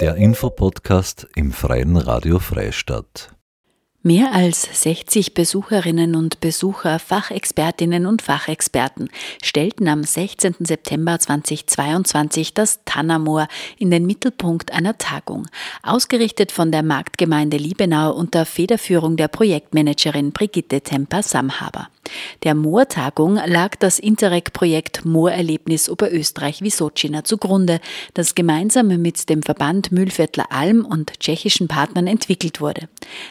Der Infopodcast im Freien Radio Freistadt. Mehr als 60 Besucherinnen und Besucher, Fachexpertinnen und Fachexperten stellten am 16. September 2022 das Tannermoor in den Mittelpunkt einer Tagung, ausgerichtet von der Marktgemeinde Liebenau unter Federführung der Projektmanagerin Brigitte Temper-Samhaber. Der Moortagung lag das Interreg-Projekt Moorerlebnis Oberösterreich-Wisocina zugrunde, das gemeinsam mit dem Verband Mühlviertler Alm und tschechischen Partnern entwickelt wurde.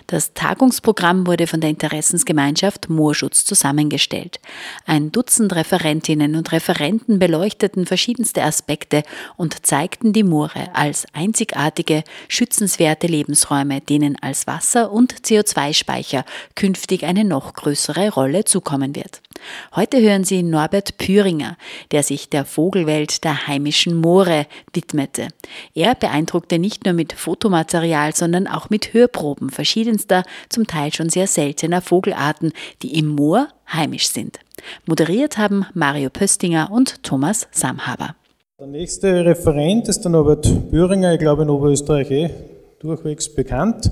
Das Tagungsprogramm wurde von der Interessensgemeinschaft Moorschutz zusammengestellt. Ein Dutzend Referentinnen und Referenten beleuchteten verschiedenste Aspekte und zeigten die Moore als einzigartige, schützenswerte Lebensräume, denen als Wasser- und CO2-Speicher künftig eine noch größere Rolle zukommen wird. Heute hören Sie Norbert Püringer, der sich der Vogelwelt der heimischen Moore widmete. Er beeindruckte nicht nur mit Fotomaterial, sondern auch mit Hörproben verschiedenster, zum Teil schon sehr seltener Vogelarten, die im Moor heimisch sind. Moderiert haben Mario Pöstinger und Thomas Samhaber. Der nächste Referent ist der Norbert Püringer, ich glaube in Oberösterreich eh durchwegs bekannt.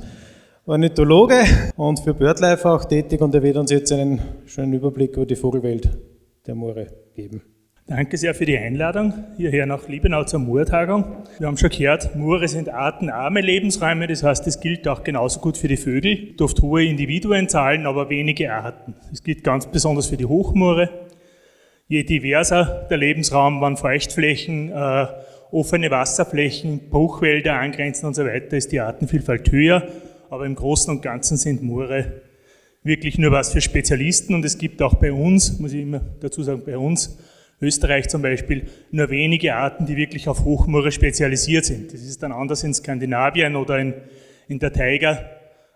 Ornithologe und für BirdLife auch tätig und er wird uns jetzt einen schönen Überblick über die Vogelwelt der Moore geben. Danke sehr für die Einladung hierher nach Liebenau zur Moortagung. Wir haben schon gehört, Moore sind artenarme Lebensräume, das heißt, das gilt auch genauso gut für die Vögel. Oft hohe Individuenzahlen, aber wenige Arten. Das gilt ganz besonders für die Hochmoore. Je diverser der Lebensraum, wann Feuchtflächen, äh, offene Wasserflächen, Bruchwälder angrenzen und so weiter, ist die Artenvielfalt höher aber im Großen und Ganzen sind Moore wirklich nur was für Spezialisten und es gibt auch bei uns, muss ich immer dazu sagen, bei uns, Österreich zum Beispiel, nur wenige Arten, die wirklich auf Hochmoore spezialisiert sind. Das ist dann anders in Skandinavien oder in, in der Taiga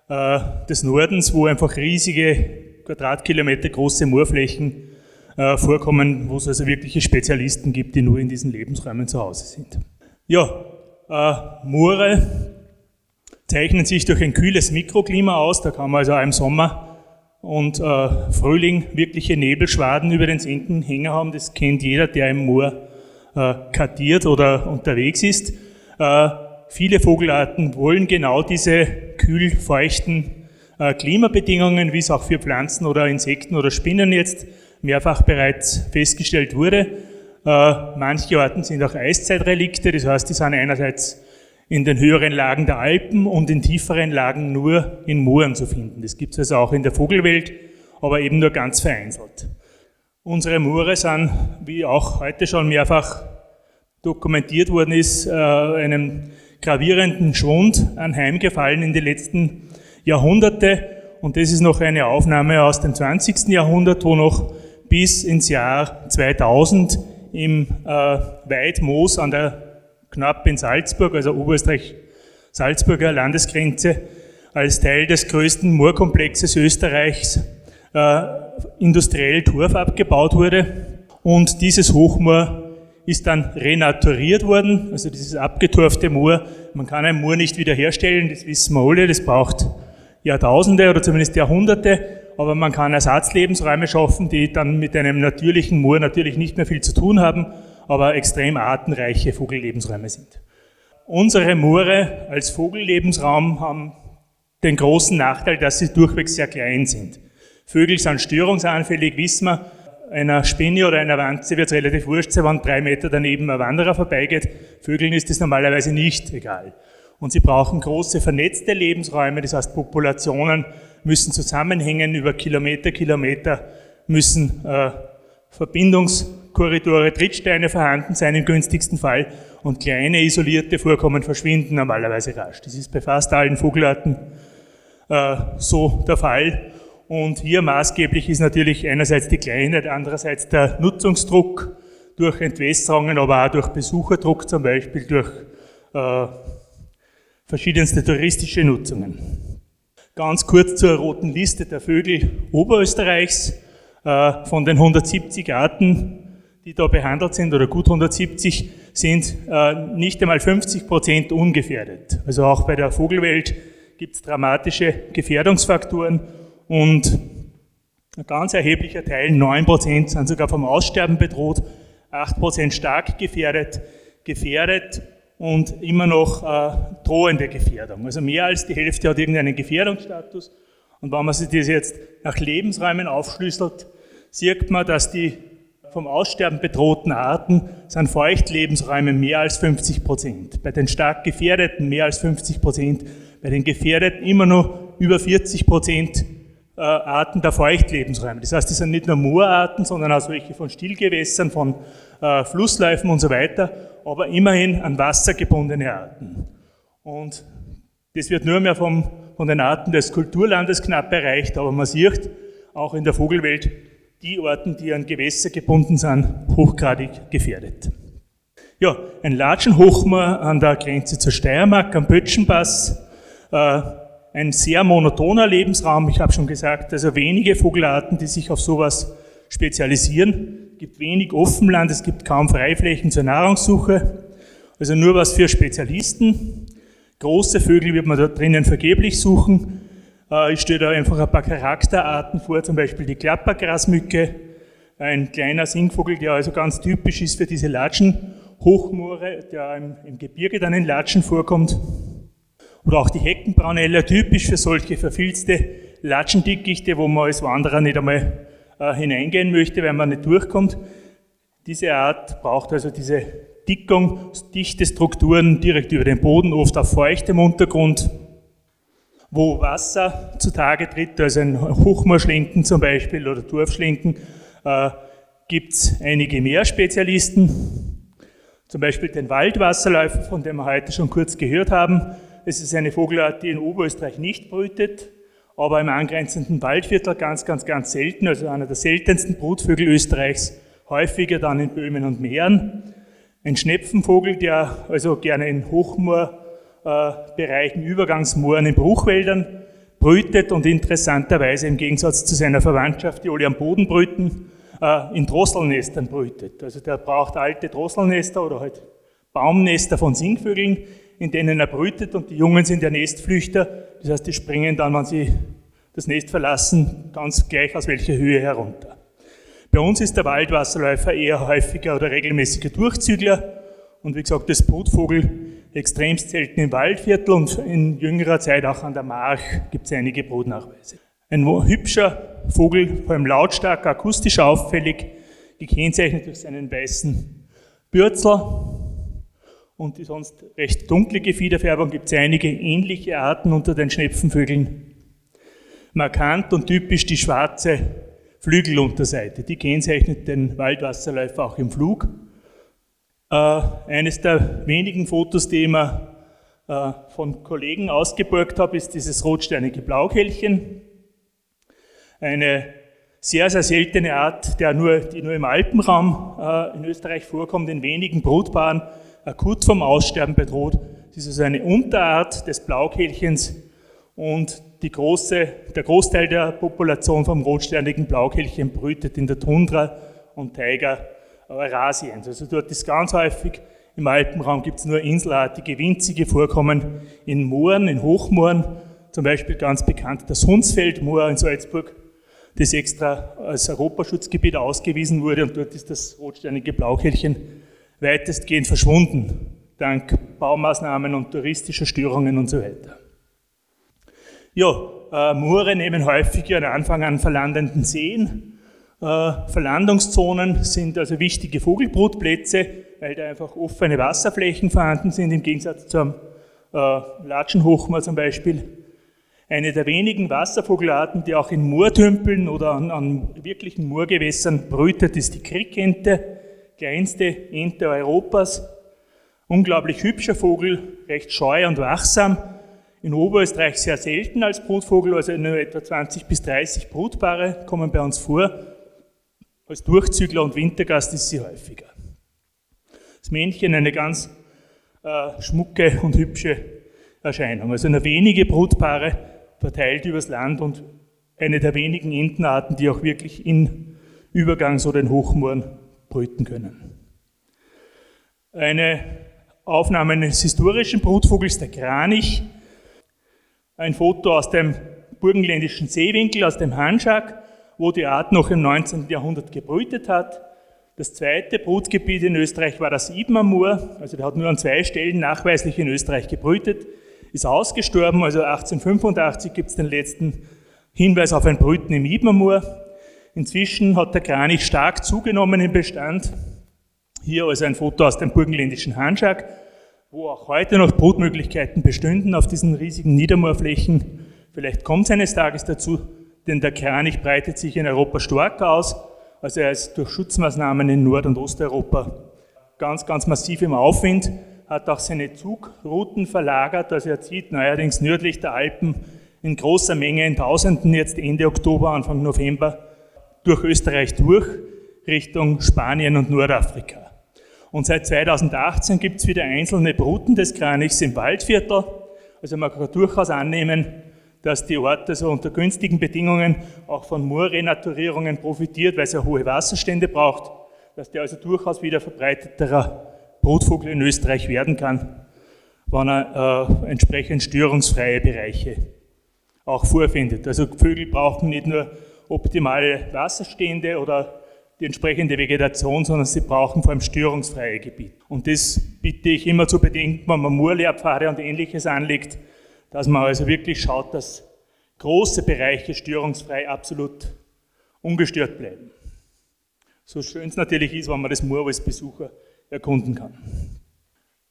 äh, des Nordens, wo einfach riesige Quadratkilometer große Moorflächen äh, vorkommen, wo es also wirkliche Spezialisten gibt, die nur in diesen Lebensräumen zu Hause sind. Ja, äh, Moore zeichnen sich durch ein kühles Mikroklima aus. Da kann man also auch im Sommer und äh, Frühling wirkliche Nebelschwaden über den Senken hängen haben. Das kennt jeder, der im Moor äh, kartiert oder unterwegs ist. Äh, viele Vogelarten wollen genau diese kühl-feuchten äh, Klimabedingungen, wie es auch für Pflanzen oder Insekten oder Spinnen jetzt mehrfach bereits festgestellt wurde. Äh, manche Arten sind auch Eiszeitrelikte, das heißt, die sind einerseits in den höheren Lagen der Alpen und in tieferen Lagen nur in Mooren zu finden. Das gibt es also auch in der Vogelwelt, aber eben nur ganz vereinzelt. Unsere Moore sind, wie auch heute schon mehrfach dokumentiert worden ist, äh, einem gravierenden Schwund anheimgefallen in die letzten Jahrhunderte. Und das ist noch eine Aufnahme aus dem 20. Jahrhundert, wo noch bis ins Jahr 2000 im äh, Weidmoos an der knapp in Salzburg, also Oberösterreich-Salzburger Landesgrenze, als Teil des größten Moorkomplexes Österreichs äh, industriell Torf abgebaut wurde. Und dieses Hochmoor ist dann renaturiert worden, also dieses abgetorfte Moor. Man kann ein Moor nicht wiederherstellen, das wissen wir alle, das braucht Jahrtausende oder zumindest Jahrhunderte, aber man kann Ersatzlebensräume schaffen, die dann mit einem natürlichen Moor natürlich nicht mehr viel zu tun haben aber extrem artenreiche Vogellebensräume sind. Unsere Moore als Vogellebensraum haben den großen Nachteil, dass sie durchwegs sehr klein sind. Vögel sind störungsanfällig, wissen wir. Einer Spinne oder einer Wanze wird es relativ wurscht sein, wenn drei Meter daneben ein Wanderer vorbeigeht. Vögeln ist das normalerweise nicht egal. Und sie brauchen große vernetzte Lebensräume, das heißt Populationen müssen zusammenhängen über Kilometer, Kilometer, müssen äh, Verbindungs- Korridore Trittsteine vorhanden sein im günstigsten Fall und kleine isolierte Vorkommen verschwinden normalerweise rasch. Das ist bei fast allen Vogelarten äh, so der Fall. Und hier maßgeblich ist natürlich einerseits die Kleinheit, andererseits der Nutzungsdruck durch Entwässerungen, aber auch durch Besucherdruck, zum Beispiel durch äh, verschiedenste touristische Nutzungen. Ganz kurz zur roten Liste der Vögel Oberösterreichs. Äh, von den 170 Arten die da behandelt sind, oder gut 170, sind äh, nicht einmal 50 Prozent ungefährdet. Also auch bei der Vogelwelt gibt es dramatische Gefährdungsfaktoren und ein ganz erheblicher Teil, 9 Prozent, sind sogar vom Aussterben bedroht, 8 Prozent stark gefährdet. Gefährdet und immer noch äh, drohende Gefährdung. Also mehr als die Hälfte hat irgendeinen Gefährdungsstatus. Und wenn man sich das jetzt nach Lebensräumen aufschlüsselt, sieht man, dass die vom Aussterben bedrohten Arten sind Feuchtlebensräume mehr als 50 Prozent. Bei den stark gefährdeten mehr als 50 Prozent. Bei den gefährdeten immer noch über 40 Prozent äh, Arten der Feuchtlebensräume. Das heißt, die sind nicht nur Moorarten, sondern auch solche von Stillgewässern, von äh, Flussläufen und so weiter, aber immerhin an Wasser gebundene Arten. Und das wird nur mehr vom, von den Arten des Kulturlandes knapp erreicht, aber man sieht auch in der Vogelwelt, die Orten, die an Gewässer gebunden sind, hochgradig gefährdet. Ja, ein Latschenhochmoor an der Grenze zur Steiermark, am Böttchenpass, äh, ein sehr monotoner Lebensraum. Ich habe schon gesagt, also wenige Vogelarten, die sich auf sowas spezialisieren. Es gibt wenig Offenland, es gibt kaum Freiflächen zur Nahrungssuche. Also nur was für Spezialisten. Große Vögel wird man da drinnen vergeblich suchen. Äh, ich stelle da einfach ein paar Charakterarten vor, zum Beispiel die Klappergrasmücke, ein kleiner Singvogel, der also ganz typisch ist für diese Latschenhochmoore, der im, im Gebirge dann in Latschen vorkommt. Oder auch die Heckenbraunelle, typisch für solche verfilzte Latschendickichte, wo man als Wanderer nicht einmal äh, hineingehen möchte, weil man nicht durchkommt. Diese Art braucht also diese Dickung, dichte Strukturen direkt über den Boden, oft auf feuchtem Untergrund, wo Wasser zutage tritt, also ein Hochmoorschlinken zum Beispiel oder Dorfschlinken, äh, gibt es einige mehr Spezialisten, zum Beispiel den Waldwasserläufer, von dem wir heute schon kurz gehört haben, es ist eine Vogelart, die in Oberösterreich nicht brütet, aber im angrenzenden Waldviertel ganz, ganz, ganz selten, also einer der seltensten Brutvögel Österreichs, häufiger dann in Böhmen und Meeren. Ein Schnepfenvogel, der also gerne in Hochmoorbereichen, Übergangsmooren, in Bruchwäldern brütet und interessanterweise im Gegensatz zu seiner Verwandtschaft, die alle am Boden brüten, äh, in Drosselnestern brütet. Also der braucht alte Drosselnester oder halt Baumnester von Singvögeln, in denen er brütet und die Jungen sind ja Nestflüchter. Das heißt, die springen dann, wenn sie das Nest verlassen, ganz gleich aus welcher Höhe herunter. Bei uns ist der Waldwasserläufer eher häufiger oder regelmäßiger Durchzügler und wie gesagt, das Brutvogel extremst selten im Waldviertel und in jüngerer Zeit auch an der March gibt es einige Brutnachweise. Ein hübscher Vogel, vor allem lautstark, akustisch auffällig, gekennzeichnet durch seinen weißen Bürzel, und die sonst recht dunkle Gefiederfärbung gibt es einige ähnliche Arten unter den Schnepfenvögeln. Markant und typisch die schwarze Flügelunterseite, die kennzeichnet den Waldwasserläufer auch im Flug. Äh, eines der wenigen Fotos, die ich äh, von Kollegen ausgeborgt habe, ist dieses rotsteinige Blaukehlchen. Eine sehr, sehr seltene Art, der nur, die nur im Alpenraum äh, in Österreich vorkommt, in wenigen Brutpaaren akut vom Aussterben bedroht. Das ist also eine Unterart des Blaukehlchens und große, der Großteil der Population vom rotsternigen Blaukehlchen brütet in der Tundra und Taiga Eurasiens. Also dort ist ganz häufig, im Alpenraum gibt es nur inselartige, winzige Vorkommen in Mooren, in Hochmooren, zum Beispiel ganz bekannt das Hunsfeldmoor in Salzburg, das extra als Europaschutzgebiet ausgewiesen wurde und dort ist das rotsternige Blaukehlchen weitestgehend verschwunden, dank Baumaßnahmen und touristischer Störungen und so weiter. Ja, äh, Moore nehmen häufig an Anfang an verlandenden Seen. Äh, Verlandungszonen sind also wichtige Vogelbrutplätze, weil da einfach offene Wasserflächen vorhanden sind, im Gegensatz zum äh, Latschenhochmoor zum Beispiel. Eine der wenigen Wasservogelarten, die auch in Moortümpeln oder an, an wirklichen Moorgewässern brütet, ist die Krickente kleinste Ente Europas. Unglaublich hübscher Vogel, recht scheu und wachsam. In Oberösterreich sehr selten als Brutvogel, also nur etwa 20 bis 30 Brutpaare kommen bei uns vor. Als Durchzügler und Wintergast ist sie häufiger. Das Männchen eine ganz äh, schmucke und hübsche Erscheinung. Also nur wenige Brutpaare verteilt übers Land und eine der wenigen Entenarten, die auch wirklich in Übergangs- oder in Hochmooren brüten können. Eine Aufnahme eines historischen Brutvogels, der Kranich, ein Foto aus dem burgenländischen Seewinkel, aus dem Hanschak, wo die Art noch im 19. Jahrhundert gebrütet hat. Das zweite Brutgebiet in Österreich war das Ibenamur, also der hat nur an zwei Stellen nachweislich in Österreich gebrütet, ist ausgestorben, also 1885 gibt es den letzten Hinweis auf ein Brüten im Ibenamur. Inzwischen hat der Kranich stark zugenommen im Bestand. Hier also ein Foto aus dem burgenländischen Hanschak, wo auch heute noch Brutmöglichkeiten bestünden auf diesen riesigen Niedermoorflächen. Vielleicht kommt es eines Tages dazu, denn der Kranich breitet sich in Europa stark aus. Also er ist durch Schutzmaßnahmen in Nord- und Osteuropa ganz, ganz massiv im Aufwind, hat auch seine Zugrouten verlagert. Also er zieht neuerdings nördlich der Alpen in großer Menge, in Tausenden, jetzt Ende Oktober, Anfang November, durch Österreich durch, Richtung Spanien und Nordafrika. Und seit 2018 gibt es wieder einzelne Bruten des Kranichs im Waldviertel. Also man kann durchaus annehmen, dass die Orte so unter günstigen Bedingungen auch von Moorrenaturierungen profitiert, weil es ja hohe Wasserstände braucht, dass der also durchaus wieder verbreiteterer Brutvogel in Österreich werden kann, wenn er äh, entsprechend störungsfreie Bereiche auch vorfindet. Also Vögel brauchen nicht nur optimale Wasserstände oder die entsprechende Vegetation, sondern sie brauchen vor allem störungsfreie Gebiete. Und das bitte ich immer zu bedenken, wenn man Moorlehrpfade und ähnliches anlegt, dass man also wirklich schaut, dass große Bereiche störungsfrei absolut ungestört bleiben. So schön es natürlich ist, wenn man das Moor als Besucher erkunden kann.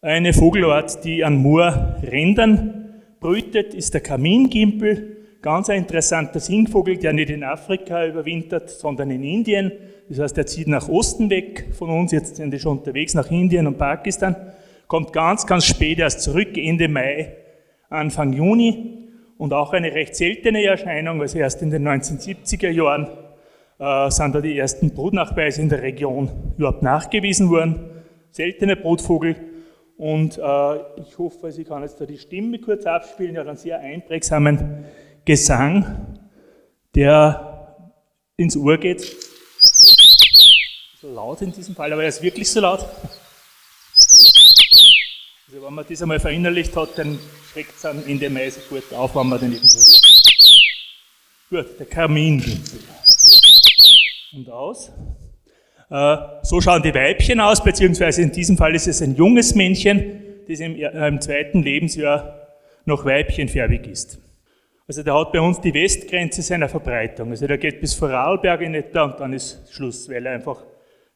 Eine Vogelart, die an Moorrändern brütet, ist der Kamingimpel. Ganz ein interessanter Singvogel, der nicht in Afrika überwintert, sondern in Indien. Das heißt, er zieht nach Osten weg von uns, jetzt sind die schon unterwegs nach Indien und Pakistan, kommt ganz, ganz spät erst zurück, Ende Mai Anfang Juni und auch eine recht seltene Erscheinung, also erst in den 1970er Jahren äh, sind da die ersten Brutnachweise in der Region überhaupt nachgewiesen worden. Seltene Brutvogel und äh, ich hoffe, ich kann jetzt da die Stimme kurz abspielen, ja, einen sehr einprägsamen Gesang, der ins Ohr geht. So laut in diesem Fall, aber er ist wirklich so laut. Also wenn man das einmal verinnerlicht hat, dann schreckt es am Ende Mai sofort auf, wenn man den irgendwo... Gut, der Kamingimpel. Und aus. Äh, so schauen die Weibchen aus, beziehungsweise in diesem Fall ist es ein junges Männchen, das im, äh, im zweiten Lebensjahr noch weibchenfärbig ist. Also der hat bei uns die Westgrenze seiner Verbreitung. Also der geht bis Vorarlberg in etwa und dann ist Schluss, weil er einfach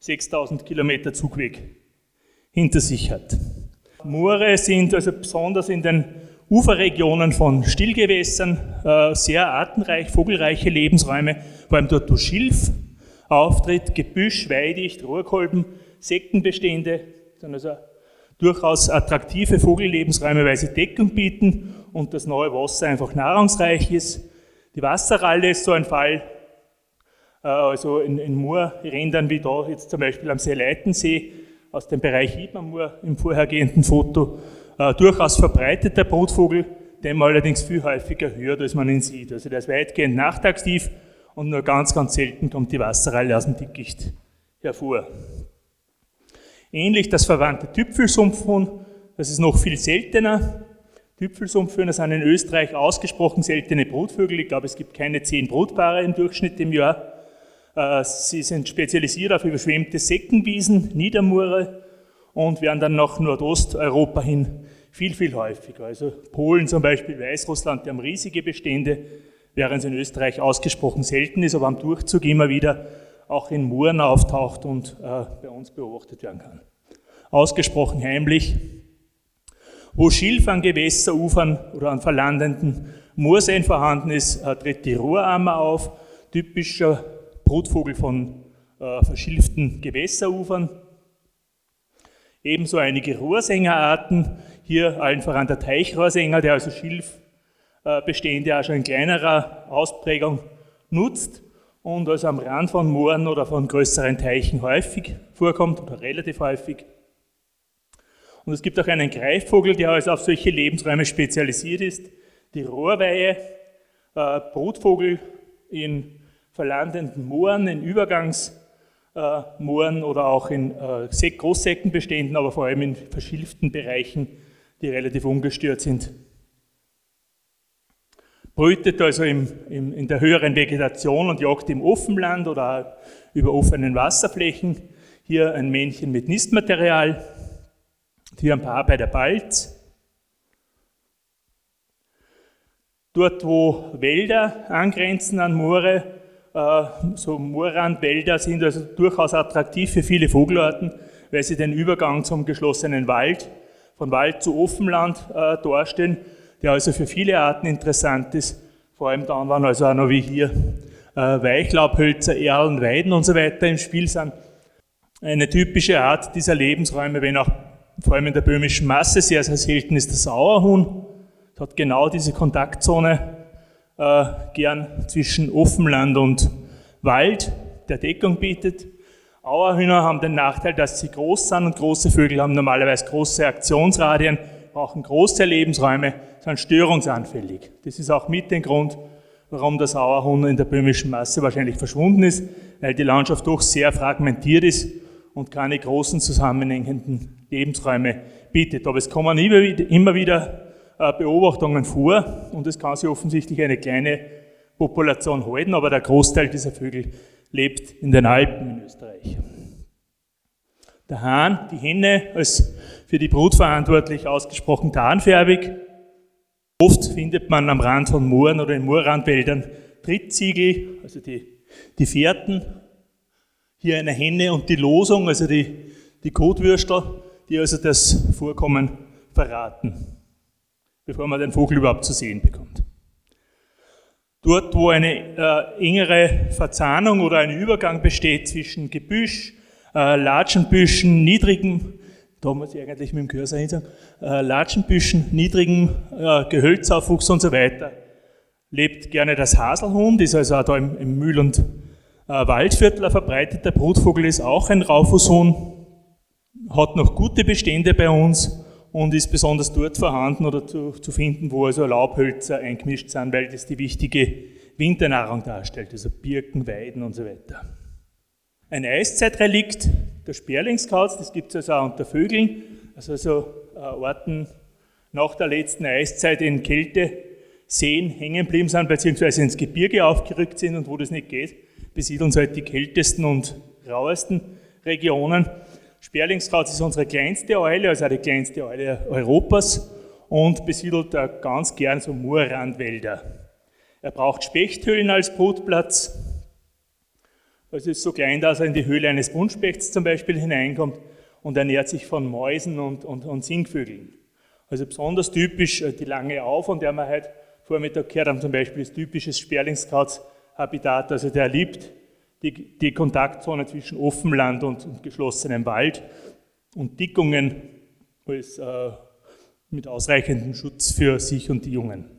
6000 Kilometer Zugweg hinter sich hat. Moore sind also besonders in den Uferregionen von Stillgewässern äh, sehr artenreich, vogelreiche Lebensräume, vor allem dort, wo Schilf auftritt, Gebüsch, Weidicht, Rohrkolben, Sektenbestände, sind also durchaus attraktive Vogellebensräume, weil sie Deckung bieten und das neue Wasser einfach nahrungsreich ist. Die Wasserralle ist so ein Fall, äh, also in, in Moorrändern wie da jetzt zum Beispiel am Seeleitensee, aus dem Bereich Ibamur im vorhergehenden Foto, äh, durchaus verbreiteter Brutvogel, den man allerdings viel häufiger hört, als man ihn sieht. Also der ist weitgehend nachtaktiv und nur ganz, ganz selten kommt die Wasserralle aus dem Dickicht hervor. Ähnlich das verwandte Tüpfelsumpfhuhn, das ist noch viel seltener. Tüpfelsumpfhühner sind in Österreich ausgesprochen seltene Brutvögel. Ich glaube, es gibt keine zehn Brutpaare im Durchschnitt im Jahr. Äh, sie sind spezialisiert auf überschwemmte Seckenwiesen, Niedermoore und werden dann nach Nordosteuropa hin viel, viel häufiger. Also Polen zum Beispiel, Weißrussland, die haben riesige Bestände, während es in Österreich ausgesprochen selten ist, aber am Durchzug immer wieder auch in Mooren auftaucht und äh, bei uns beobachtet werden kann. Ausgesprochen heimlich. Wo Schilf an Gewässerufern oder an verlandenden Moorseen vorhanden ist, äh, tritt die Rohrammer auf, typischer Brutvogel von äh, verschilften Gewässerufern. Ebenso einige Rohrsängerarten, hier allen voran der Teichrohrsänger, der also Schilfbestände auch schon in kleinerer Ausprägung nutzt und also am Rand von Mooren oder von größeren Teichen häufig vorkommt oder relativ häufig. Und es gibt auch einen Greifvogel, der also auf solche Lebensräume spezialisiert ist, die Rohrweihe, äh, Brutvogel in verlandenden Mooren, in Übergangsmooren oder auch in äh, Großsäckenbeständen, aber vor allem in verschilften Bereichen, die relativ ungestört sind. Brütet also im, im, in der höheren Vegetation und jagt im Offenland oder über offenen Wasserflächen. Hier ein Männchen mit Nistmaterial. Hier ein Paar bei der Balz. Dort, wo Wälder angrenzen an Moore, äh, so Moorrandwälder sind also durchaus attraktiv für viele Vogelarten, weil sie den Übergang zum geschlossenen Wald, von Wald zu Offenland äh, darstellen, der also für viele Arten interessant ist. Vor allem dann, wenn also auch noch wie hier äh, Weichlaubhölzer, Erlen, Weiden und so weiter im Spiel sind. Eine typische Art dieser Lebensräume, wenn auch vor allem in der böhmischen Masse sehr, sehr selten ist, der Sauerhuhn. Das hat genau diese Kontaktzone äh, gern zwischen Offenland und Wald, der Deckung bietet. Auerhühner haben den Nachteil, dass sie groß sind und große Vögel haben normalerweise große Aktionsradien, brauchen große Lebensräume, sind störungsanfällig. Das ist auch mit dem Grund, warum der Sauerhuhn in der böhmischen Masse wahrscheinlich verschwunden ist, weil die Landschaft doch sehr fragmentiert ist und keine großen zusammenhängenden Lebensräume bietet. Aber es kommen immer wieder äh, Beobachtungen vor und es kann sich offensichtlich eine kleine Population halten, aber der Großteil dieser Vögel lebt in den Alpen in Österreich. Der Hahn, die Henne, als für die Brut verantwortlich ausgesprochen tarnfärbig. Oft findet man am Rand von Mooren oder in Moorrandwäldern Trittziegel, also die, die Fährten. Hier eine Henne und die Losung, also die, die Kotwürstel, die also das Vorkommen verraten bevor man den Vogel überhaupt zu sehen bekommt. Dort, wo eine äh, engere Verzahnung oder ein Übergang besteht zwischen Gebüsch, äh, Latschenbüschen, niedrigem, da muss ich eigentlich mit dem Cursor hin sagen, äh, Latschenbüschen, niedrigem äh, Gehölzaufwuchs und so weiter, lebt gerne das Haselhuhn, das ist also auch da im, im Mühl- und äh, Waldviertel ein verbreiteter Brutvogel ist, auch ein Raufußhuhn, hat noch gute Bestände bei uns und ist besonders dort vorhanden oder zu, zu finden, wo also Laubhölzer eingemischt sind, weil das die wichtige Winternahrung darstellt, also Birken, Weiden und so weiter. Ein Eiszeitrelikt, der Sperlingskauz, das gibt es also auch unter Vögeln, also so äh, Orten nach der letzten Eiszeit in Kälte Seen hängen geblieben sind, beziehungsweise ins Gebirge aufgerückt sind und wo das nicht geht, besiedeln sie halt die kältesten und rauesten Regionen. Sperlingskraut ist unsere kleinste Eule, also die kleinste Eule Europas und besiedelt ganz gern so Moorrandwälder. Er braucht Spechthöhlen als Brutplatz. Es ist so klein, dass er in die Höhle eines Buntspechts zum Beispiel hineinkommt und ernährt sich von Mäusen und, und, und Singvögeln. Also besonders typisch äh, die lange Au, von der wir heute Vormittag gehört haben, zum Beispiel ist typisches Sperlingskrautshabitat. Also der liebt die, die Kontaktzone zwischen Offenland und, und, geschlossenem Wald und Dickungen als, äh, mit ausreichendem Schutz für sich und die Jungen.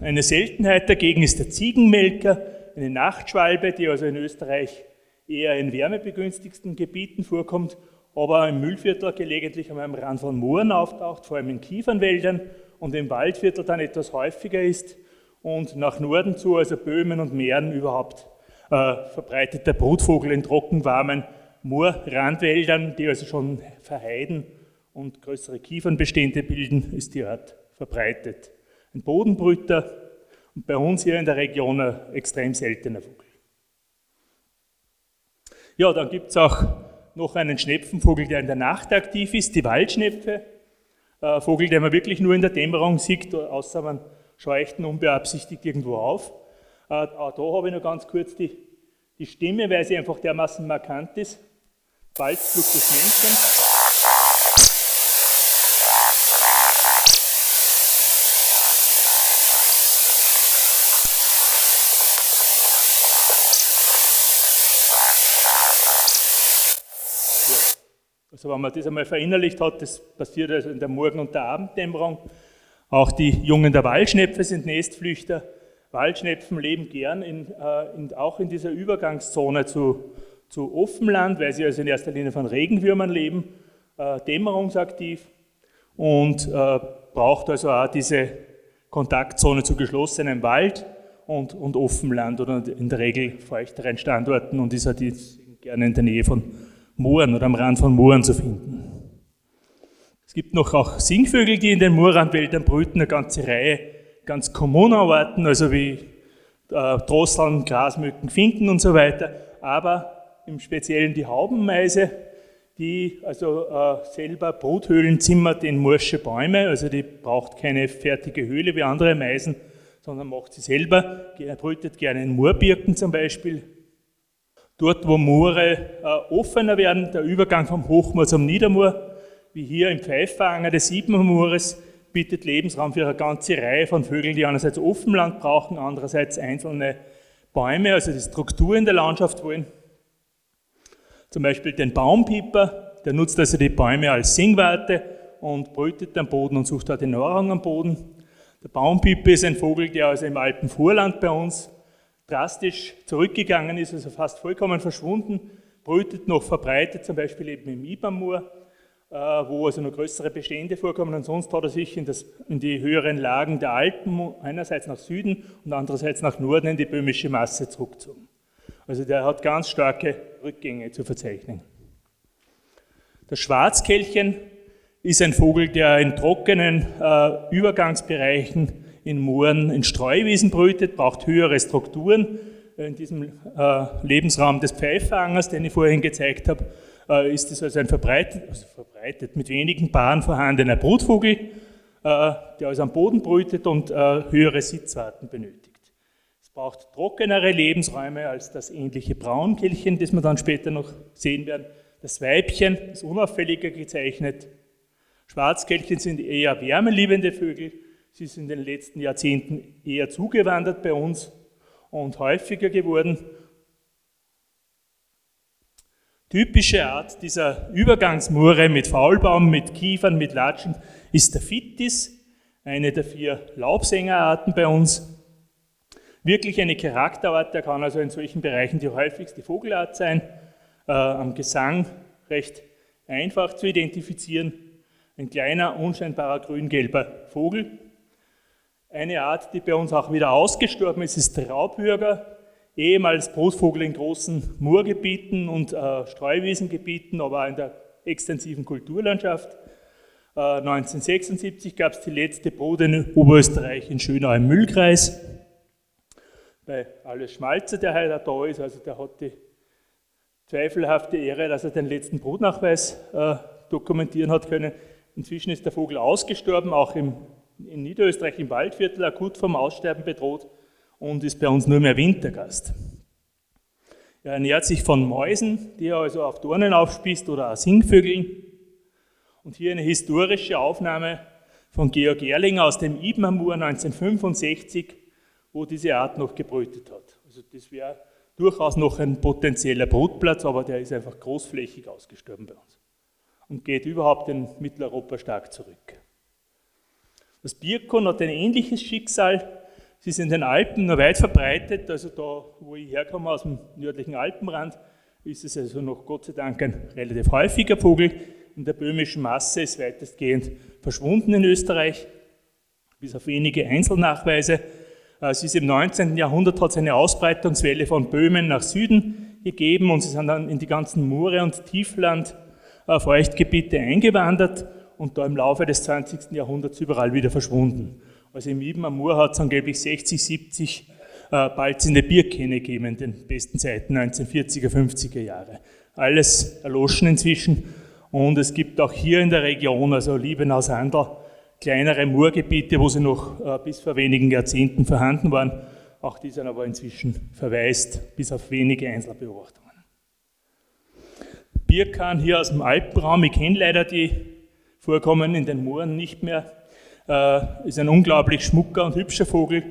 Eine Seltenheit dagegen ist der Ziegenmelker, eine Nachtschwalbe, die also in Österreich eher in wärmebegünstigsten Gebieten vorkommt, aber im Mühlviertel gelegentlich am Rand von Mooren auftaucht, vor allem in Kiefernwäldern und im Waldviertel dann etwas häufiger ist und nach Norden zu, also Böhmen und Mähren überhaupt, äh, verbreitet der Brutvogel in trockenwarmen Moorrandwäldern, die also schon verheiden und größere Kiefernbestände bilden, ist die Art verbreitet. Ein Bodenbrüter und bei uns hier in der Region ein extrem seltener Vogel. Ja, dann gibt es auch noch einen Schnepfenvogel, der in der Nacht aktiv ist, die Waldschnepfe. Ein Vogel, den man wirklich nur in der Dämmerung sieht, außer man scheuchten unbeabsichtigt irgendwo auf. Äh, auch da habe ich noch ganz kurz die, die Stimme, weil sie einfach dermaßen markant ist. Bald flugt das Männchen. Also wenn man das einmal verinnerlicht hat, das passiert also in der Morgen- und der Abenddämmerung, auch die Jungen der Waldschnepfe sind Nestflüchter. Waldschnepfen leben gern in, äh, in, auch in dieser Übergangszone zu, zu Offenland, weil sie also in erster Linie von Regenwürmern leben, äh, dämmerungsaktiv und äh, braucht also auch diese Kontaktzone zu geschlossenem Wald und, und Offenland oder in der Regel feuchteren Standorten und ist halt gerne in der Nähe von Mooren oder am Rand von Mooren zu finden. Gibt noch auch Singvögel, die in den Moorrandwäldern brüten, eine ganze Reihe ganz kommuner Arten, also wie äh, Drosseln, Grasmücken, Finken und so weiter. Aber im Speziellen die Haubenmeise, die also äh, selber Bruthöhlen zimmert in morsche Bäume, also die braucht keine fertige Höhle wie andere Meisen, sondern macht sie selber, brütet gerne in Moorbirken zum Beispiel. Dort, wo Moore äh, offener werden, der Übergang vom Hochmoor zum Niedermoor, wie hier im Pfeifanger des Siebenmoores, bietet Lebensraum für eine ganze Reihe von Vögeln, die einerseits Offenland brauchen, andererseits einzelne Bäume, also die Struktur in der Landschaft wollen. Zum Beispiel den Baumpieper, der nutzt also die Bäume als Singwarte und brütet am Boden und sucht dort die Nahrung am Boden. Der Baumpieper ist ein Vogel, der also im Alpenvorland bei uns drastisch zurückgegangen ist, also fast vollkommen verschwunden, brütet noch verbreitet, zum Beispiel eben im äh, wo also noch größere Bestände vorkommen. Ansonsten hat er sich in, das, in, die höheren Lagen der Alpen einerseits nach Süden und andererseits nach Norden in die böhmische Masse zurückgezogen. Also der hat ganz starke Rückgänge zu verzeichnen. Das Schwarzkehlchen ist ein Vogel, der in trockenen äh, Übergangsbereichen in Mooren, in Streuwiesen brütet, braucht höhere Strukturen. In diesem äh, Lebensraum des Pfeifangers, den ich vorhin gezeigt habe, äh, ist es also ein verbreitet, also verbreitet, mit wenigen Paaren vorhandener Brutvogel, äh, der also am Boden brütet und äh, höhere Sitzarten benötigt braucht trockenere Lebensräume als das ähnliche Braunkehlchen, das wir dann später noch sehen werden. Das Weibchen ist unauffälliger gezeichnet. Schwarzkehlchen sind eher wärmeliebende Vögel. Sie sind in den letzten Jahrzehnten eher zugewandert bei uns und häufiger geworden. Typische Art dieser Übergangsmure mit Faulbaum, mit Kiefern, mit Latschen ist der Fittis, eine der vier Laubsängerarten bei uns wirklich eine Charakterart, der kann also in solchen Bereichen die häufigste Vogelart sein, äh, am Gesang recht einfach zu identifizieren. Ein kleiner, unscheinbarer grün-gelber Vogel. Eine Art, die bei uns auch wieder ausgestorben ist, ist der Raubhürger, ehemals Brutvogel in großen Moorgebieten und äh, Streuwiesengebieten, aber auch in der extensiven Kulturlandschaft. Äh, 1976 gab es die letzte Brut in Oberösterreich in Schönau im Müllkreis bei alles Schmalze, der heute da ist, also der hat die zweifelhafte Ehre, dass er den letzten Brutnachweis äh, dokumentieren hat können. Inzwischen ist der Vogel ausgestorben, auch im, in Niederösterreich im Waldviertel akut vom Aussterben bedroht und ist bei uns nur mehr Wintergast. Er ernährt sich von Mäusen, die er also auf Dornen aufspießt oder Singvögeln. Und hier eine historische Aufnahme von Georg Erlinger aus dem Ibenamur 1965 wo diese Art noch gebrütet hat. Also das wäre durchaus noch ein potenzieller Brutplatz, aber der ist einfach großflächig ausgestorben bei uns und geht überhaupt in Mitteleuropa stark zurück. Das Birkon hat ein ähnliches Schicksal. Sie sind in den Alpen nur weit verbreitet, also da, wo ich herkomme, aus dem nördlichen Alpenrand, ist es also noch Gott sei Dank ein relativ häufiger Vogel. In der böhmischen Masse ist weitestgehend verschwunden in Österreich, bis auf wenige Einzelnachweise. Äh, es ist im 19. Jahrhundert hat es eine Ausbreitungswelle von Böhmen nach Süden gegeben und sie sind dann in die ganzen Moore und Tiefland äh, Feuchtgebiete eingewandert und da im Laufe des 20. Jahrhunderts überall wieder verschwunden. Also im Iben am Moor hat es angeblich 60, 70 äh, balzende Bierkähne gegeben in den besten Zeiten 1940er, 50er Jahre. Alles erloschen inzwischen und es gibt auch hier in der Region, also Liebenau-Sandl, kleinere Moorgebiete, wo sie noch äh, bis vor wenigen Jahrzehnten vorhanden waren. Auch die sind aber inzwischen verwaist, bis auf wenige Einzelbeobachtungen. Birkan hier aus dem Alpenraum, ich kenne leider die Vorkommen in den Mooren nicht mehr, äh, ist ein unglaublich schmucker und hübscher Vogel.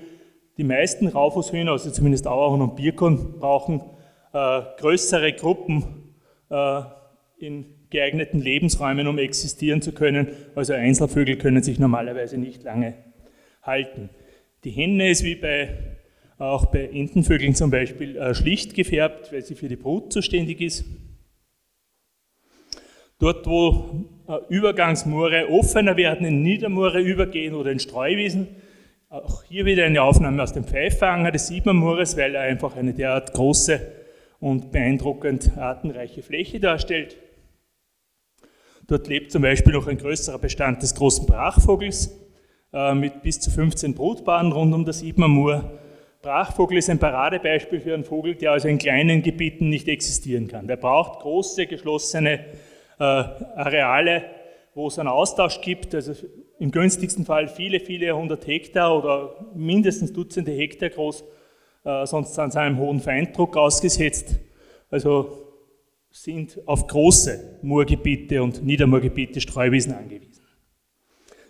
Die meisten Raufußhühner, also zumindest Auerhorn und Birkon, brauchen äh, größere Gruppen äh, in geeigneten Lebensräumen, um existieren zu können. Also Einzelvögel können sich normalerweise nicht lange halten. Die Henne ist wie bei, auch bei Entenvögeln zum Beispiel äh, schlicht gefärbt, weil sie für die Brut zuständig ist. Dort, wo äh, Übergangsmoore offener werden, in Niedermoore übergehen oder in Streuwiesen, auch hier wieder eine Aufnahme aus dem Pfeiffanger des Siebenmoores, weil er einfach eine derart große und beeindruckend artenreiche Fläche darstellt. Dort lebt zum Beispiel noch ein größerer Bestand des großen Brachvogels äh, mit bis zu 15 Brutpaaren rund um das Ibmermoor. Brachvogel ist ein Paradebeispiel für einen Vogel, der also in kleinen Gebieten nicht existieren kann. Der braucht große, geschlossene Areale, wo es einen Austausch gibt, also im günstigsten Fall viele, viele hundert Hektar oder mindestens Dutzende Hektar groß, äh, sonst sind sie einem hohen Feinddruck ausgesetzt. Also sind auf große Moorgebiete und Niedermoorgebiete, Streuwiesen angewiesen.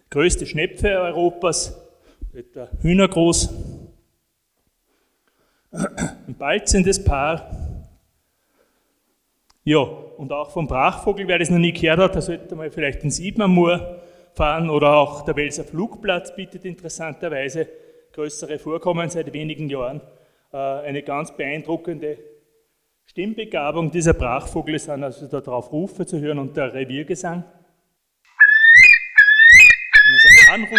Größte Schnepfe Europas, etwa hühnergroß, ein balzendes Paar. Ja, und auch vom Brachvogel, wer das noch nie gehört hat, da sollte man vielleicht ins Ibmermoor fahren oder auch der Welser Flugplatz bietet interessanterweise größere Vorkommen seit wenigen Jahren. Äh, eine ganz beeindruckende Stimmbegabung dieser Brachvogel sind also darauf Rufe zu hören und der Reviergesang. Also Anrufe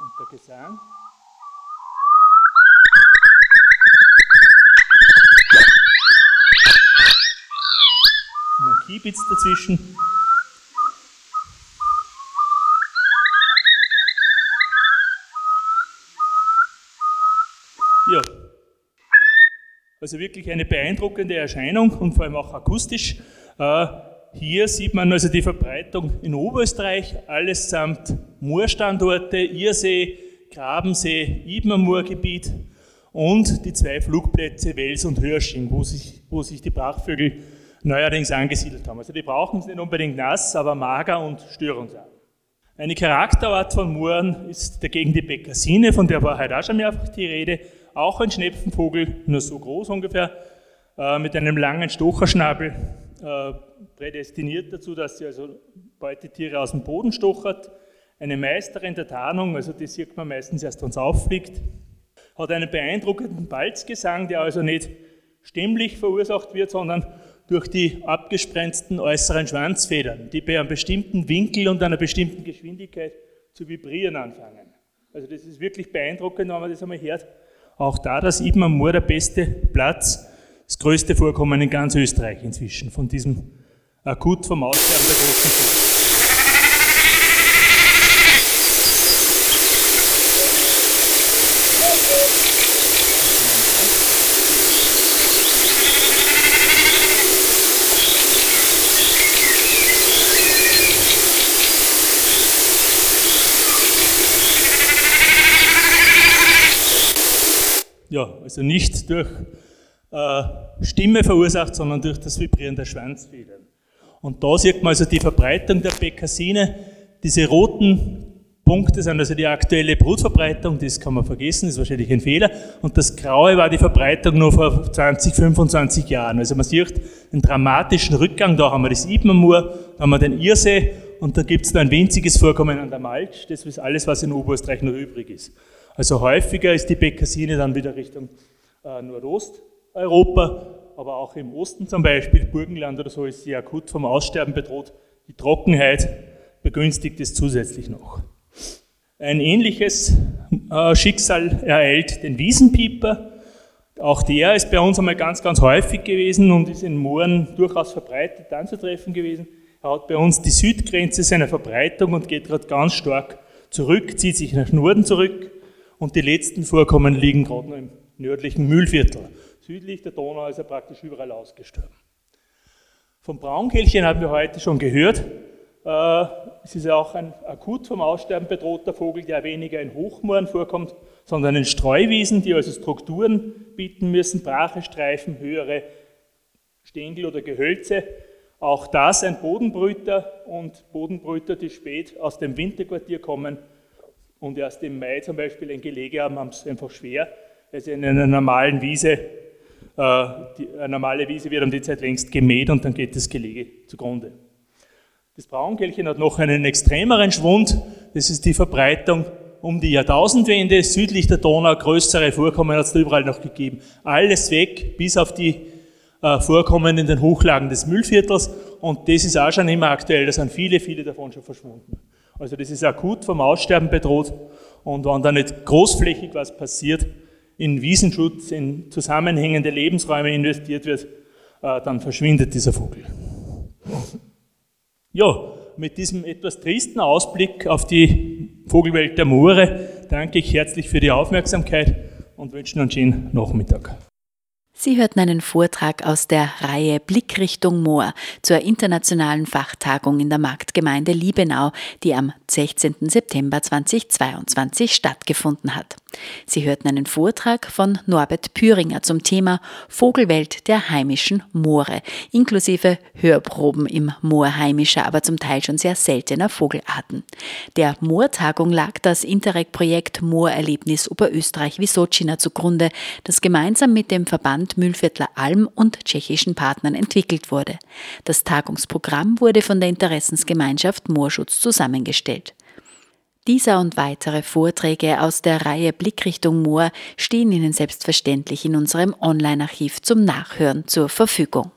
und der Gesang. Kiebitz dazwischen. Ja, also wirklich eine beeindruckende Erscheinung und vor allem auch akustisch. Äh, hier sieht man also die Verbreitung in Oberösterreich, allesamt Moorstandorte, Irsee, Grabensee, Ibmermoorgebiet und die zwei Flugplätze Wels und Hörsching, wo sich, wo sich die Brachvögel neuerdings angesiedelt haben. Also die brauchen es nicht unbedingt nass, aber mager und störungsarm. Eine Charakterart von Mooren ist dagegen die Bekassine, von der war heute auch schon mehrfach die Rede. Auch ein Schnepfenvogel, nur so groß ungefähr, äh, mit einem langen Stocherschnabel, äh, prädestiniert dazu, dass sie also Beutetiere aus dem Boden stochert. Eine Meisterin der Tarnung, also die sieht man meistens erst, wenn es auffliegt. Hat einen beeindruckenden Balzgesang, der also nicht stimmlich verursacht wird, sondern durch die abgesprenzten äußeren Schwanzfedern, die bei einem bestimmten Winkel und einer bestimmten Geschwindigkeit zu vibrieren anfangen. Also das ist wirklich beeindruckend, wenn man das einmal hört. Auch da das Ibn am Moor der beste Platz, das größte Vorkommen in ganz Österreich inzwischen, von diesem akut vom Aussterben der großen Vogel. Ja, also nicht durch äh, Stimme verursacht, sondern durch das Vibrieren der Schwanzfedern. Und da sieht man also die Verbreitung der Bekassine. Diese roten Punkte sind also die aktuelle Brutverbreitung, das kann man vergessen, das ist wahrscheinlich ein Fehler. Und das Graue war die Verbreitung nur vor 20, 25 Jahren. Also man sieht einen dramatischen Rückgang, da haben wir das Ibmermoor, da haben wir den Irsee und da gibt es nur ein winziges Vorkommen an der Malch, das ist alles, was in Oberösterreich noch übrig ist. Also häufiger ist die Bekassine dann wieder Richtung äh, Nordosteuropa, aber auch im Osten zum Beispiel, Burgenland oder so, ist sie akut vom Aussterben bedroht. Die Trockenheit begünstigt es zusätzlich noch. Ein ähnliches äh, Schicksal ereilt den Wiesenpieper. Auch der ist bei uns einmal ganz, ganz häufig gewesen und ist in Mooren durchaus verbreitet anzutreffen gewesen. Er hat bei uns die Südgrenze seiner Verbreitung und geht gerade ganz stark zurück, zieht sich nach Norden zurück und die letzten Vorkommen liegen gerade noch im nördlichen Mühlviertel. Südlich der Donau ist er praktisch überall ausgestorben. Vom Braunkehlchen haben wir heute schon gehört. Äh, es ist ja auch ein akut vom Aussterben bedrohter Vogel, der weniger in Hochmooren vorkommt, sondern in Streuwiesen, die also Strukturen bieten müssen, Brachestreifen, höhere Stängel oder Gehölze. Auch das ein Bodenbrüter und Bodenbrüter, die spät aus dem Winterquartier kommen, und erst im Mai zum Beispiel ein Gelege haben, haben es einfach schwer, sie in einer normalen Wiese, äh, die, eine normale Wiese wird um die Zeit längst gemäht und dann geht das Gelege zugrunde. Das Braunkehlchen hat noch einen extremeren Schwund, das ist die Verbreitung um die Jahrtausendwende, südlich der Donau, größere Vorkommen hat es da überall noch gegeben. Alles weg, bis auf die äh, Vorkommen in den Hochlagen des Müllviertels und das ist auch schon immer aktuell, da sind viele, viele davon schon verschwunden. Also das ist akut vom Aussterben bedroht und wenn da nicht großflächig was passiert, in Wiesenschutz, in zusammenhängende Lebensräume investiert wird, äh, dann verschwindet dieser Vogel. Ja, mit diesem etwas tristen Ausblick auf die Vogelwelt der Moore danke ich herzlich für die Aufmerksamkeit und wünsche noch einen schönen Nachmittag. Sie hörten einen Vortrag aus der Reihe Blickrichtung Moor zur internationalen Fachtagung in der Marktgemeinde Liebenau, die am 16. September 2022 stattgefunden hat. Sie hörten einen Vortrag von Norbert Püringer zum Thema Vogelwelt der heimischen Moore, inklusive Hörproben im Moor heimischer, aber zum Teil schon sehr seltener Vogelarten. Der Moortagung lag das Interreg-Projekt Moorerlebnis Oberösterreich-Wisocina zugrunde, das gemeinsam mit dem Verband Mühlviertler Alm und tschechischen Partnern entwickelt wurde. Das Tagungsprogramm wurde von der Interessensgemeinschaft Moorschutz zusammengestellt. Dieser und weitere Vorträge aus der Reihe Blickrichtung Moor stehen Ihnen selbstverständlich in unserem Online-Archiv zum Nachhören zur Verfügung.